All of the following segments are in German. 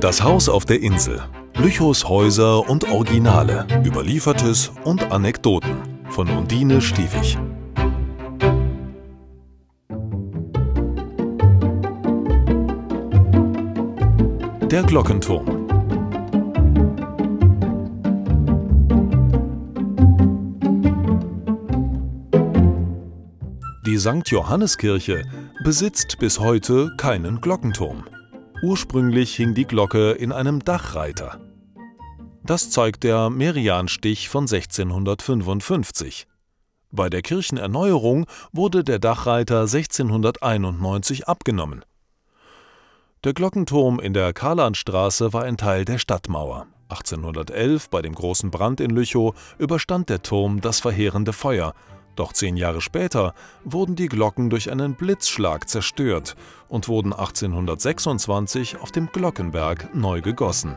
Das Haus auf der Insel. Lüchows Häuser und Originale. Überliefertes und Anekdoten. Von Undine Stiefig. Der Glockenturm. Die St. Johanneskirche besitzt bis heute keinen Glockenturm. Ursprünglich hing die Glocke in einem Dachreiter. Das zeigt der Merianstich von 1655. Bei der Kirchenerneuerung wurde der Dachreiter 1691 abgenommen. Der Glockenturm in der Karlandstraße war ein Teil der Stadtmauer. 1811, bei dem großen Brand in Lüchow, überstand der Turm das verheerende Feuer doch zehn Jahre später wurden die Glocken durch einen Blitzschlag zerstört und wurden 1826 auf dem Glockenberg neu gegossen.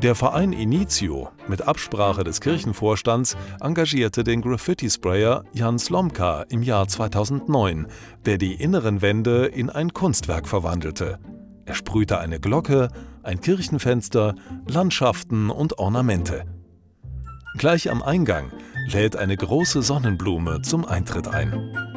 Der Verein Initio, mit Absprache des Kirchenvorstands, engagierte den Graffiti-Sprayer Jan Slomka im Jahr 2009, der die inneren Wände in ein Kunstwerk verwandelte. Er sprühte eine Glocke, ein Kirchenfenster, Landschaften und Ornamente. Gleich am Eingang lädt eine große Sonnenblume zum Eintritt ein.